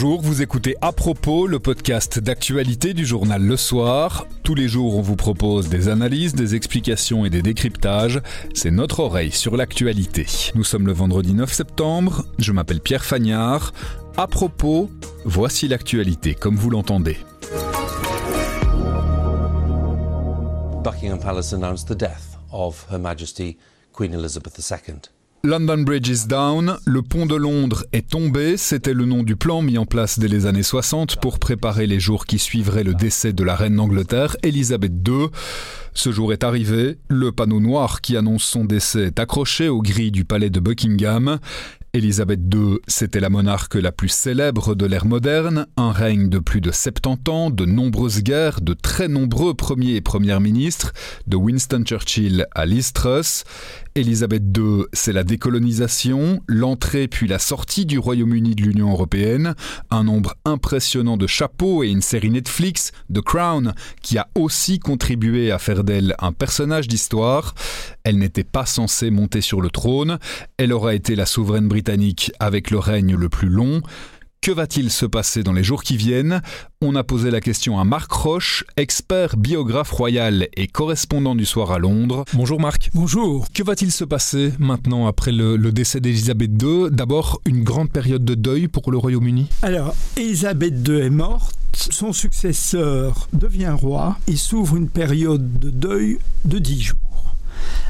Bonjour, vous écoutez À propos, le podcast d'actualité du journal Le Soir. Tous les jours, on vous propose des analyses, des explications et des décryptages. C'est notre oreille sur l'actualité. Nous sommes le vendredi 9 septembre. Je m'appelle Pierre Fagnard. À propos, voici l'actualité comme vous l'entendez. Buckingham Palace announced the death of Her Majesty Queen Elizabeth II. London Bridge is down, le pont de Londres est tombé, c'était le nom du plan mis en place dès les années 60 pour préparer les jours qui suivraient le décès de la reine d'Angleterre, Elisabeth II. Ce jour est arrivé, le panneau noir qui annonce son décès est accroché aux grilles du palais de Buckingham. Élisabeth II, c'était la monarque la plus célèbre de l'ère moderne, un règne de plus de 70 ans, de nombreuses guerres, de très nombreux premiers et premières ministres, de Winston Churchill à Liz Truss. Élisabeth II, c'est la décolonisation, l'entrée puis la sortie du Royaume-Uni de l'Union européenne, un nombre impressionnant de chapeaux et une série Netflix, The Crown, qui a aussi contribué à faire d'elle un personnage d'histoire. Elle n'était pas censée monter sur le trône, elle aura été la souveraine britannique avec le règne le plus long. Que va-t-il se passer dans les jours qui viennent? On a posé la question à Marc Roche, expert biographe royal et correspondant du soir à Londres. Bonjour Marc. Bonjour. Que va-t-il se passer maintenant après le, le décès d'Elisabeth II D'abord, une grande période de deuil pour le Royaume-Uni? Alors, Elisabeth II est morte, son successeur devient roi et s'ouvre une période de deuil de dix jours.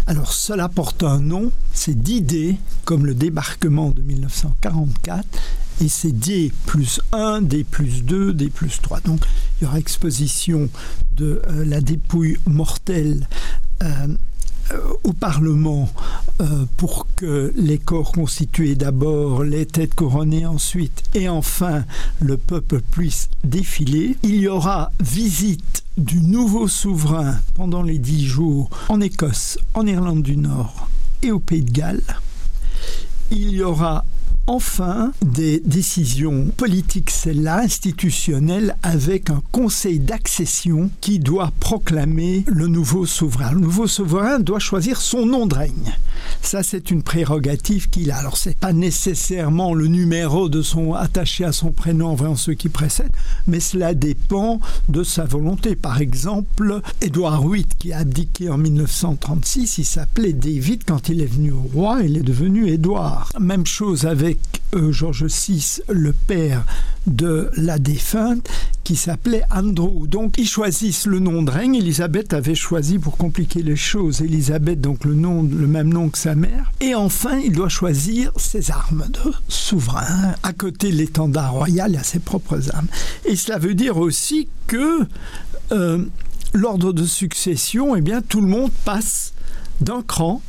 Alors cela porte un nom, c'est d'idées, comme le débarquement de 1944, et c'est D plus 1, D plus 2, D plus 3. Donc il y aura exposition de euh, la dépouille mortelle euh, euh, au Parlement pour que les corps constitués d'abord, les têtes couronnées ensuite, et enfin le peuple puisse défiler. Il y aura visite du nouveau souverain pendant les dix jours en Écosse, en Irlande du Nord et au Pays de Galles. Il y aura enfin des décisions politiques, celle-là, institutionnelles, avec un conseil d'accession qui doit proclamer le nouveau souverain. Le nouveau souverain doit choisir son nom de règne. Ça, c'est une prérogative qu'il a. Alors, c'est pas nécessairement le numéro de son attaché à son prénom en ceux qui précèdent, mais cela dépend de sa volonté. Par exemple, Édouard VIII, qui a abdiqué en 1936, il s'appelait David quand il est venu au roi, il est devenu Édouard. Même chose avec euh, Georges VI, le père de la défunte, qui s'appelait Andrew. Donc ils choisissent le nom de règne. Elisabeth avait choisi pour compliquer les choses. Elisabeth, donc le nom, le même nom que sa mère. Et enfin, il doit choisir ses armes de souverain. À côté l'étendard royal, il a ses propres armes. Et cela veut dire aussi que euh, l'ordre de succession, eh bien, tout le monde passe d'un cran.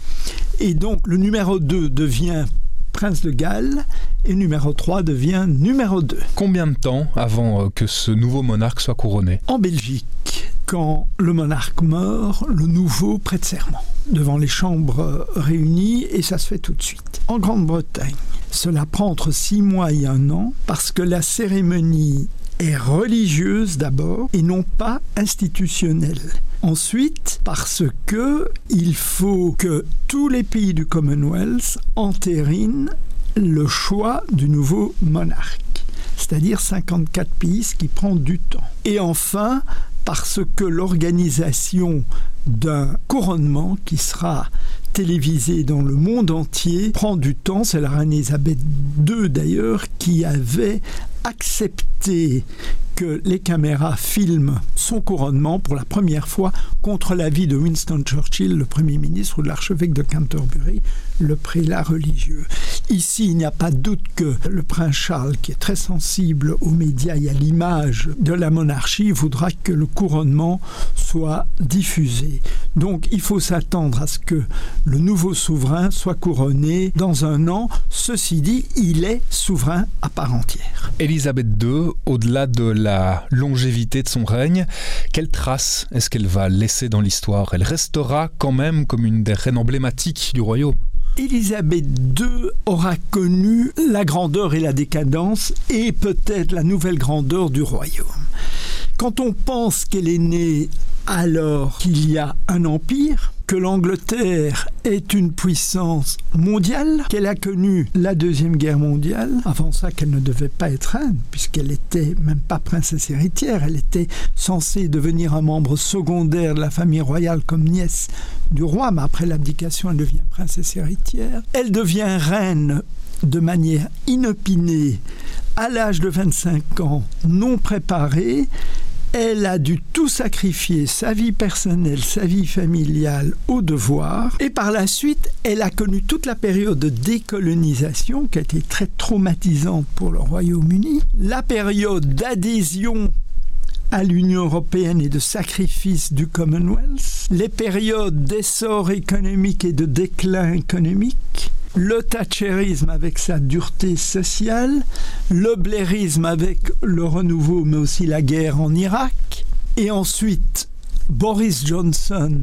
Et donc le numéro 2 devient prince de Galles et numéro 3 devient numéro 2. Combien de temps avant euh, que ce nouveau monarque soit couronné? En Belgique, quand le monarque meurt, le nouveau prête serment devant les chambres réunies et ça se fait tout de suite. En Grande-Bretagne, cela prend entre 6 mois et un an parce que la cérémonie est religieuse d'abord et non pas institutionnelle. Ensuite, parce que il faut que tous les pays du Commonwealth entérinent le choix du nouveau monarque, c'est-à-dire 54 pays, ce qui prend du temps. Et enfin, parce que l'organisation d'un couronnement qui sera télévisé dans le monde entier prend du temps. C'est la reine Elisabeth II d'ailleurs qui avait accepté que les caméras filment son couronnement pour la première fois contre l'avis de Winston Churchill, le Premier ministre ou de l'archevêque de Canterbury, le prélat religieux. Ici, il n'y a pas de doute que le prince Charles, qui est très sensible aux médias et à l'image de la monarchie, voudra que le couronnement soit diffusé. Donc il faut s'attendre à ce que le nouveau souverain soit couronné dans un an. Ceci dit, il est souverain à part entière. Élisabeth II, au-delà de la longévité de son règne, quelle trace est-ce qu'elle va laisser dans l'histoire? Elle restera quand même comme une des reines emblématiques du royaume. Élisabeth II aura connu la grandeur et la décadence et peut-être la nouvelle grandeur du royaume. Quand on pense qu'elle est née alors qu'il y a un empire, que l'Angleterre est une puissance mondiale, qu'elle a connu la Deuxième Guerre mondiale, avant ça qu'elle ne devait pas être reine, puisqu'elle était même pas princesse héritière, elle était censée devenir un membre secondaire de la famille royale comme nièce du roi, mais après l'abdication, elle devient princesse héritière. Elle devient reine de manière inopinée à l'âge de 25 ans, non préparée, elle a dû tout sacrifier, sa vie personnelle, sa vie familiale, au devoir. Et par la suite, elle a connu toute la période de décolonisation qui a été très traumatisante pour le Royaume-Uni, la période d'adhésion à l'Union européenne et de sacrifice du Commonwealth, les périodes d'essor économique et de déclin économique, le thatcherisme avec sa dureté sociale, le blairisme avec le renouveau mais aussi la guerre en Irak, et ensuite Boris Johnson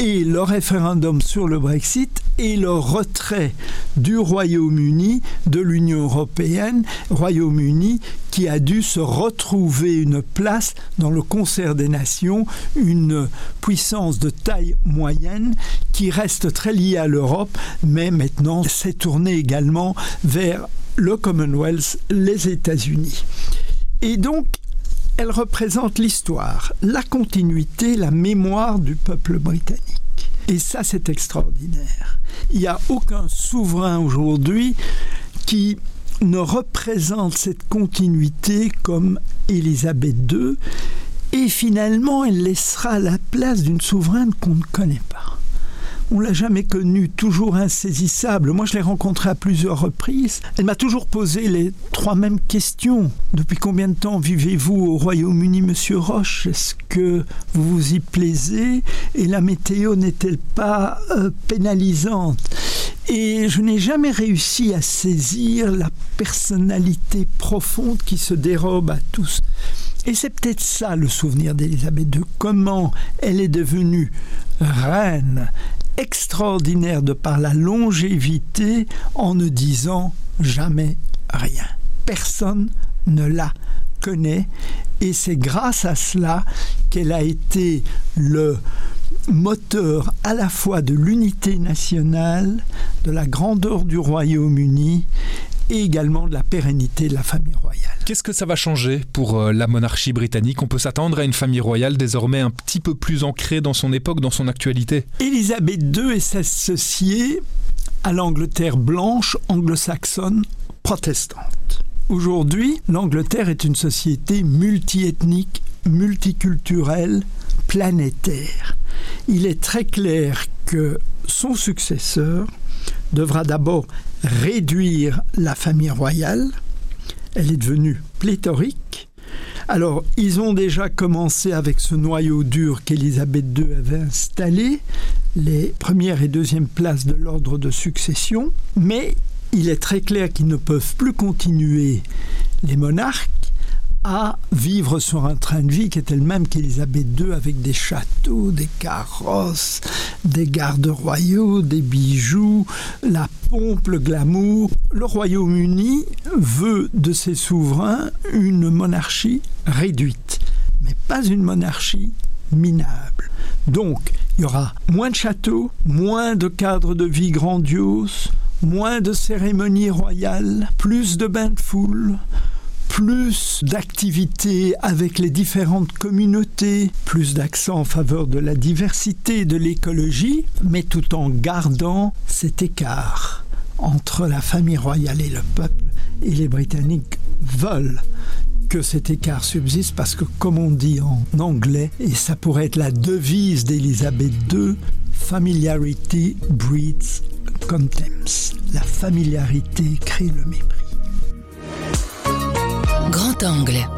et le référendum sur le Brexit et le retrait du Royaume-Uni de l'Union européenne, Royaume-Uni qui a dû se retrouver une place dans le concert des nations, une puissance de taille moyenne qui reste très liée à l'Europe, mais maintenant s'est tournée également vers le Commonwealth, les États-Unis. Et donc, elle représente l'histoire, la continuité, la mémoire du peuple britannique. Et ça, c'est extraordinaire. Il n'y a aucun souverain aujourd'hui qui ne représente cette continuité comme Élisabeth II. Et finalement, elle laissera la place d'une souveraine qu'on ne connaît pas on l'a jamais connue, toujours insaisissable. Moi, je l'ai rencontrée à plusieurs reprises. Elle m'a toujours posé les trois mêmes questions. Depuis combien de temps vivez-vous au Royaume-Uni, Monsieur Roche? Est-ce que vous vous y plaisez? Et la météo n'est-elle pas euh, pénalisante? Et je n'ai jamais réussi à saisir la personnalité profonde qui se dérobe à tous. Et c'est peut-être ça le souvenir d'Elisabeth II, comment elle est devenue reine extraordinaire de par la longévité en ne disant jamais rien. Personne ne la connaît et c'est grâce à cela qu'elle a été le moteur à la fois de l'unité nationale, de la grandeur du Royaume-Uni et également de la pérennité de la famille royale. Qu'est-ce que ça va changer pour euh, la monarchie britannique? On peut s'attendre à une famille royale désormais un petit peu plus ancrée dans son époque, dans son actualité? Élisabeth II est associée à l'Angleterre blanche anglo-saxonne protestante. Aujourd'hui, l'Angleterre est une société multiethnique, multiculturelle, planétaire. Il est très clair que son successeur devra d'abord réduire la famille royale. Elle est devenue pléthorique. Alors, ils ont déjà commencé avec ce noyau dur qu'Élisabeth II avait installé, les premières et deuxièmes places de l'ordre de succession, mais il est très clair qu'ils ne peuvent plus continuer les monarques à vivre sur un train de vie qui était le même qu'Élisabeth II avec des châteaux, des carrosses, des gardes royaux, des bijoux, la pompe, le glamour. Le Royaume-Uni veut de ses souverains une monarchie réduite, mais pas une monarchie minable. Donc, il y aura moins de châteaux, moins de cadres de vie grandioses, moins de cérémonies royales, plus de bains de foule, plus d'activités avec les différentes communautés, plus d'accent en faveur de la diversité et de l'écologie, mais tout en gardant cet écart entre la famille royale et le peuple. Et les Britanniques veulent que cet écart subsiste parce que, comme on dit en anglais, et ça pourrait être la devise d'Élisabeth II, Familiarity breeds contempt. La familiarité crée le mépris. Grand angle.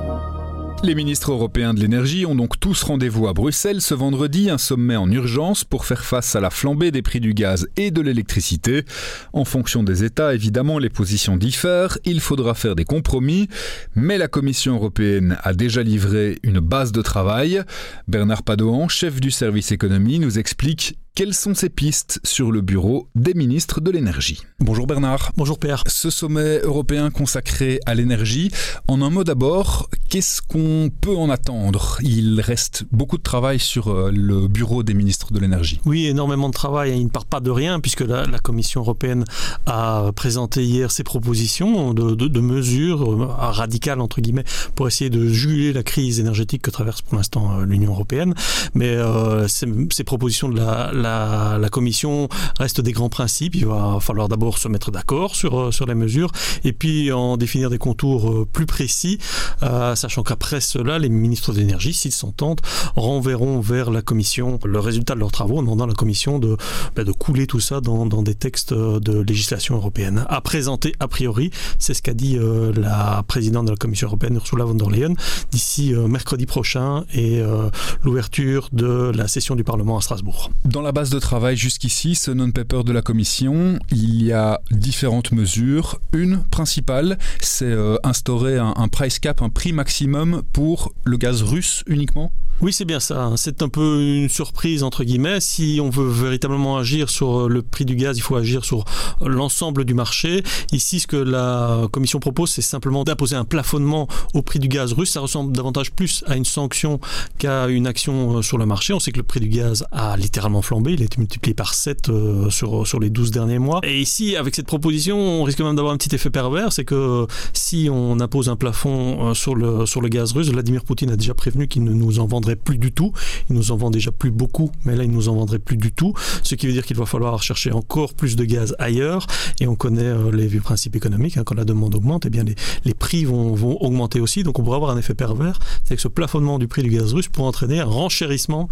Les ministres européens de l'énergie ont donc tous rendez-vous à Bruxelles ce vendredi, un sommet en urgence pour faire face à la flambée des prix du gaz et de l'électricité. En fonction des États, évidemment, les positions diffèrent, il faudra faire des compromis, mais la Commission européenne a déjà livré une base de travail. Bernard Padoan, chef du service économie, nous explique Quelles sont ces pistes sur le bureau des ministres de l'énergie Bonjour Bernard. Bonjour Pierre. Ce sommet européen consacré à l'énergie, en un mot d'abord, qu'est-ce qu'on peut en attendre? Il reste beaucoup de travail sur euh, le bureau des ministres de l'énergie. Oui, énormément de travail. Il ne part pas de rien puisque la, la Commission européenne a présenté hier ses propositions de, de, de mesures euh, radicales entre guillemets pour essayer de juguler la crise énergétique que traverse pour l'instant euh, l'Union européenne. Mais euh, ces, ces, propositions de la, la, Commission restent des grands principes. Il va falloir d'abord se mettre d'accord sur, euh, sur les mesures et puis en définir des contours plus précis, euh, sachant qu'après cela, les ministres de l'énergie, s'ils s'entendent, renverront vers la Commission le résultat de leurs travaux en demandant à la Commission de, bah, de couler tout ça dans, des textes de législation européenne. À présenter a priori, c'est ce qu'a dit euh, la présidente de la Commission européenne, Ursula von der Leyen, d'ici euh, mercredi prochain et euh, l'ouverture de la session du Parlement à Strasbourg. Base de travail jusqu'ici, ce non-paper de la Commission, il y a différentes mesures. Une principale, c'est euh, instaurer un, un price cap, un prix maximum pour le gaz russe uniquement? Oui, c'est bien ça. C'est un peu une surprise, entre guillemets. Si on veut véritablement agir sur le prix du gaz, il faut agir sur l'ensemble du marché. Ici, ce que la Commission propose, c'est simplement d'imposer un plafonnement au prix du gaz russe. Ça ressemble davantage plus à une sanction qu'à une action sur le marché. On sait que le prix du gaz a littéralement flambé. Il a été multiplié par 7 euh, sur, sur les 12 derniers mois. Et ici, avec cette proposition, on risque même d'avoir un petit effet pervers. C'est que si on impose un plafond euh, sur le, sur le gaz russe, Vladimir Poutine a déjà prévenu qu'il ne nous en vendrait plus du tout. Il nous en vend déjà plus beaucoup, mais là, il nous en vendrait plus du tout. Ce qui veut dire qu'il va falloir chercher encore plus de gaz ailleurs. Et on connaît euh, les vieux principes économiques. Hein, quand la demande augmente, eh bien, les, les prix vont, vont, augmenter aussi. Donc, on pourrait avoir un effet pervers. C'est que ce plafonnement du prix du gaz russe pourrait entraîner un renchérissement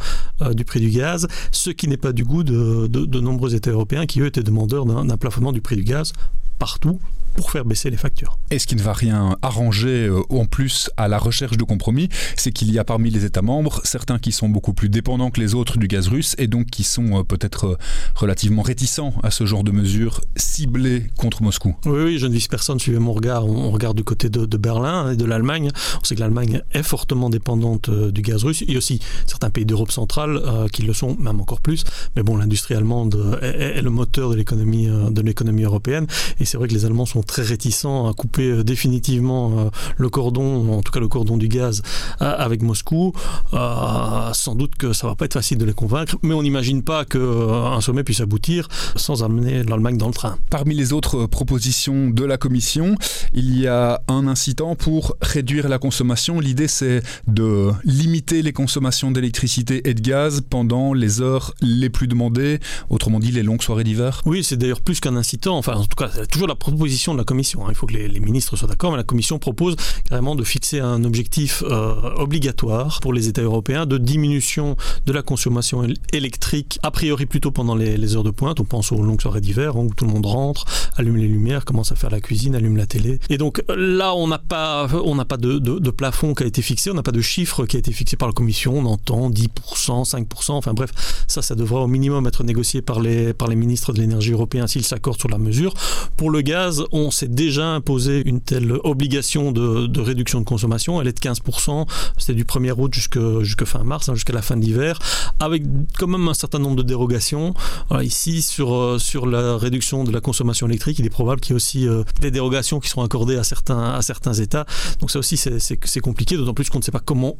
du prix du gaz, ce qui n'est pas du goût de, de, nombreux États européens qui, eux, étaient demandeurs d'un plafonnement du prix du gaz partout pour faire baisser les factures. Et ce qui ne va rien arranger euh, en plus à la recherche de compromis, c'est qu'il y a parmi les États membres certains qui sont beaucoup plus dépendants que les autres du gaz russe et donc qui sont euh, peut-être euh, relativement réticents à ce genre de mesures ciblées contre Moscou. Oui, oui je ne vise personne, suivez mon regard, on regarde du côté de, de Berlin et de l'Allemagne. On sait que l'Allemagne est fortement dépendante du gaz russe. Il y a aussi certains pays d'Europe centrale euh, qui le sont, même encore plus. Mais bon, l'industrie allemande est, est, le moteur de l'économie de l'économie européenne et c'est vrai que les Allemands sont très réticents à couper euh, définitivement euh, le cordon, en tout cas le cordon du gaz euh, avec Moscou. Sans doute que ça va pas être facile de les convaincre, mais on n'imagine pas qu'un sommet puisse aboutir sans amener l'Allemagne dans le train. Parmi les autres propositions de la Commission, il y a un incitant pour réduire la consommation. L'idée c'est de limiter les consommations d'électricité et de gaz pendant les heures les plus demandées, autrement dit les longues soirées d'hiver. Oui, c'est d'ailleurs plus qu'un incitant, enfin en tout cas c'est toujours la proposition de la Commission. Hein. Il faut que les, ministres soient d'accord, mais la Commission propose carrément de fixer un objectif euh, obligatoire pour les États européens de diminution de la consommation électrique, a priori plutôt pendant les, heures de pointe. On pense aux longues soirées d'hiver hein, où tout le monde rentre, allume les lumières, commence à faire la cuisine, allume la télé. Et donc là, on n'a pas, on n'a pas de plafond qui a été fixé, on n'a pas de chiffre qui a été fixé par la Commission. On entend 10%, 5%, enfin bref, ça, ça devra au minimum être négocié par les, par les ministres de l'énergie européens s'ils s'accordent sur la mesure. Pour le gaz, on s'est déjà imposé une telle obligation de, réduction de consommation. Elle est de 15%. C'était du 1er août jusqu'à jusqu fin mars, hein, jusqu'à la fin de l'hiver, avec quand même un certain nombre de dérogations. Voilà, ici, sur, euh, sur la réduction de la consommation électrique, il est probable qu'il y ait aussi euh, des dérogations qui sont accordées à certains, à certains États. Donc ça aussi, c'est compliqué, d'autant plus qu'on ne sait pas comment,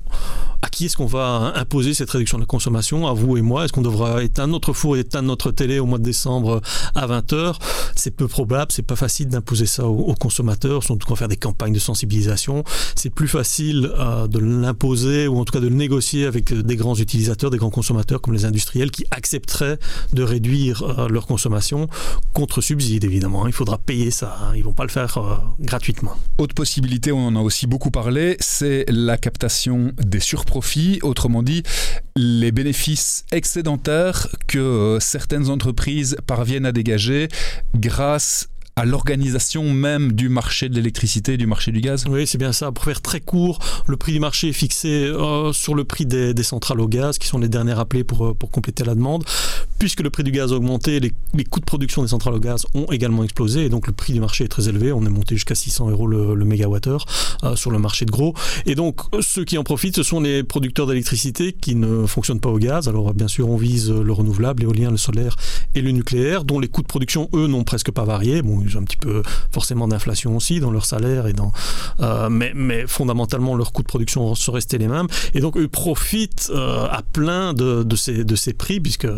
à qui est-ce qu'on va imposer cette réduction de la consommation, à vous et moi. Est-ce qu'on devra éteindre notre four et éteindre notre télé au mois de décembre à 20h C'est peu probable, c'est pas facile d'imposer ça aux, aux consommateurs, surtout qu'on faire des campagnes de sensibilisation. C'est plus facile euh, de l'imposer ou en tout cas de le négocier avec des grands utilisateurs, des grands consommateurs comme les industriels qui accepteraient de réduire euh, leur consommation contre subside évidemment. Il faudra payer ça, hein. ils vont pas le faire euh, gratuitement. Autre possibilité, on en a aussi beaucoup parlé, c'est la captation des surprofits, autrement dit les bénéfices excédentaires que euh, certaines entreprises parviennent à dégager grâce à l'organisation même du marché de l'électricité du marché du gaz Oui, c'est bien ça. Pour faire très court, le prix du marché est fixé euh, sur le prix des, centrales au gaz, qui sont les dernières appelées pour, pour compléter la demande puisque le prix du gaz a augmenté, les, coûts de production des centrales au gaz ont également explosé et donc le prix du marché est très élevé. On est monté jusqu'à 600 euros le, le mégawattheure euh, sur le marché de gros. Et donc ceux qui en profitent, ce sont les producteurs d'électricité qui ne fonctionnent pas au gaz. Alors bien sûr, on vise le renouvelable, l'éolien, le solaire et le nucléaire, dont les coûts de production, eux, n'ont presque pas varié. Bon, ils ont un petit peu forcément d'inflation aussi dans leur salaire et dans, euh, mais, mais fondamentalement leurs coûts de production sont restés les mêmes. Et donc eux profitent euh, à plein de, de, ces, de ces prix puisque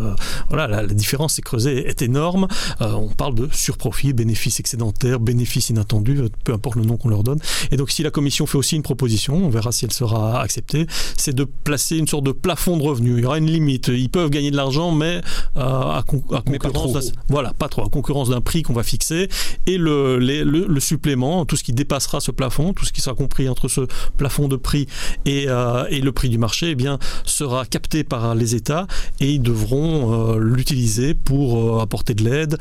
voilà la, différence s'est creusée est énorme. Euh, on parle de surprofit, bénéfices excédentaires, bénéfices inattendus, peu importe le nom qu'on leur donne. Et donc si la Commission fait aussi une proposition, on verra si elle sera acceptée, c'est de placer une sorte de plafond de revenus. Il y aura une limite. Ils peuvent gagner de l'argent, mais à, concurrence, voilà, pas trop, à concurrence d'un prix qu'on va fixer et le, le, supplément, tout ce qui dépassera ce plafond, tout ce qui sera compris entre ce plafond de prix et, euh, et le prix du marché, eh bien, sera capté par les États et ils devront euh, l'utiliser pour euh, apporter de l'aide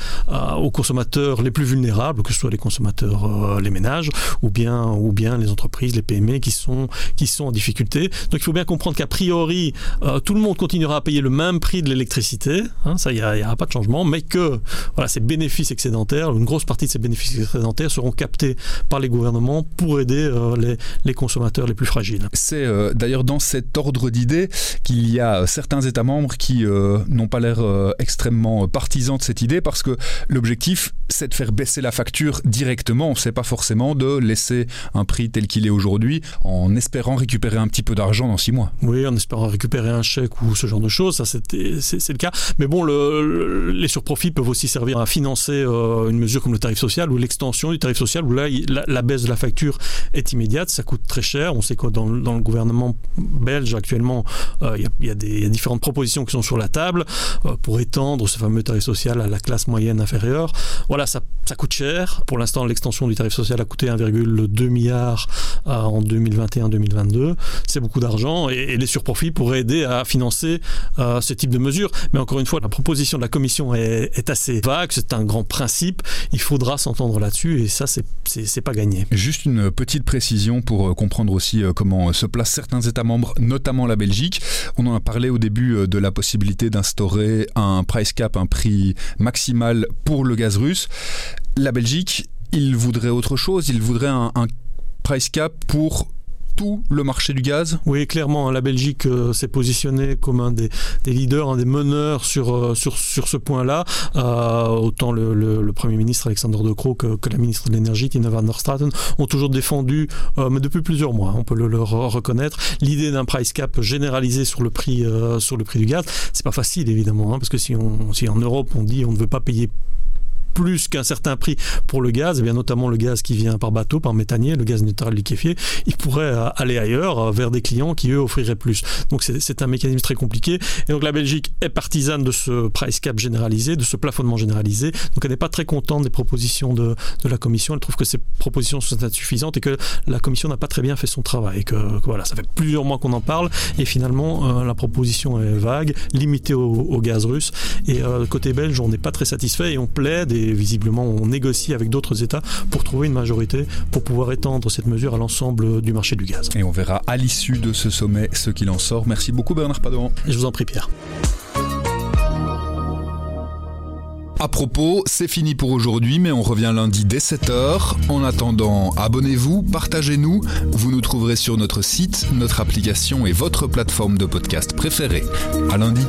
aux consommateurs les plus vulnérables, que ce soit les consommateurs, les ménages, ou bien, ou bien les entreprises, les PME qui sont, qui sont en difficulté. Donc il faut bien comprendre qu'à priori, tout le monde continuera à payer le même prix de l'électricité, hein, ça, il n'y aura pas de changement, mais que voilà, ces bénéfices excédentaires, une grosse partie de ces bénéfices excédentaires seront captés par les gouvernements pour aider les, les consommateurs les plus fragiles. C'est euh, d'ailleurs dans cet ordre d'idées qu'il y a certains États membres qui euh, n'ont pas l'air euh, extrêmement partisans de cette idée parce que l'objectif c'est de faire baisser la facture directement. C'est pas forcément de laisser un prix tel qu'il est aujourd'hui en espérant récupérer un petit peu d'argent dans six mois. Oui, en espérant récupérer un chèque ou ce genre de choses, ça c'est le cas. Mais bon, le, les surprofits peuvent aussi servir à financer une mesure comme le tarif social ou l'extension du tarif social où là la, baisse de la facture est immédiate, ça coûte très cher. On sait quoi dans, le gouvernement belge actuellement, euh, il y, a des différentes propositions qui sont sur la table euh, pour étendre ce fameux tarif social à la classe moyenne inférieure. Voilà, ça, coûte cher. Pour l'instant, l'extension du tarif social a coûté 1,2 milliard euh, en 2021-2022. C'est beaucoup d'argent et, les surprofits pourraient aider à financer ce type de mesures. Mais encore une fois, la proposition de la Commission est, assez vague. C'est un grand principe. Il faudra s'entendre là-dessus et ça, c'est pas gagné. Juste une petite précision pour comprendre aussi comment se placent certains États membres, notamment la Belgique. On en a parlé au début euh, de la possibilité d'instaurer un price cap, un prix maximal pour le gaz russe. La Belgique, il voudrait autre chose, il voudrait un, price cap pour tout le marché du gaz? Oui, clairement, la Belgique euh, s'est positionnée comme un des, leaders, un des meneurs sur, euh, sur, sur ce point-là. Euh, autant le, Premier ministre Alexander De Croo que, la ministre de l'Énergie, Tina van der Straten, ont toujours défendu, mais depuis plusieurs mois, on peut le reconnaître, l'idée d'un price cap généralisé sur le prix, sur le prix du gaz. C'est pas facile, évidemment, hein, parce que si, si en Europe on dit on ne veut pas payer plus qu'un certain prix pour le gaz, et eh bien notamment le gaz qui vient par bateau, par méthanier, le gaz naturel liquéfié, il pourrait euh, aller ailleurs euh, vers des clients qui eux offriraient plus. Donc c'est un mécanisme très compliqué. Et donc la Belgique est partisane de ce price cap généralisé, de ce plafonnement généralisé. Donc elle n'est pas très contente des propositions de, de, la Commission. Elle trouve que ces propositions sont insuffisantes et que la Commission n'a pas très bien fait son travail. Et que, voilà, ça fait plusieurs mois qu'on en parle et finalement euh, la proposition est vague, limitée au, gaz russe. Et côté belge, on n'est pas très satisfait et on plaide et visiblement on négocie avec d'autres États pour trouver une majorité pour pouvoir étendre cette mesure à l'ensemble du marché du gaz. Et on verra à l'issue de ce sommet ce qu'il en sort. Merci beaucoup Bernard Padoan. Je vous en prie Pierre. À propos, c'est fini pour aujourd'hui, mais on revient lundi dès 7h. En attendant, abonnez-vous, partagez-nous. Vous nous trouverez sur notre site, notre application et votre plateforme de podcast préférée. À lundi.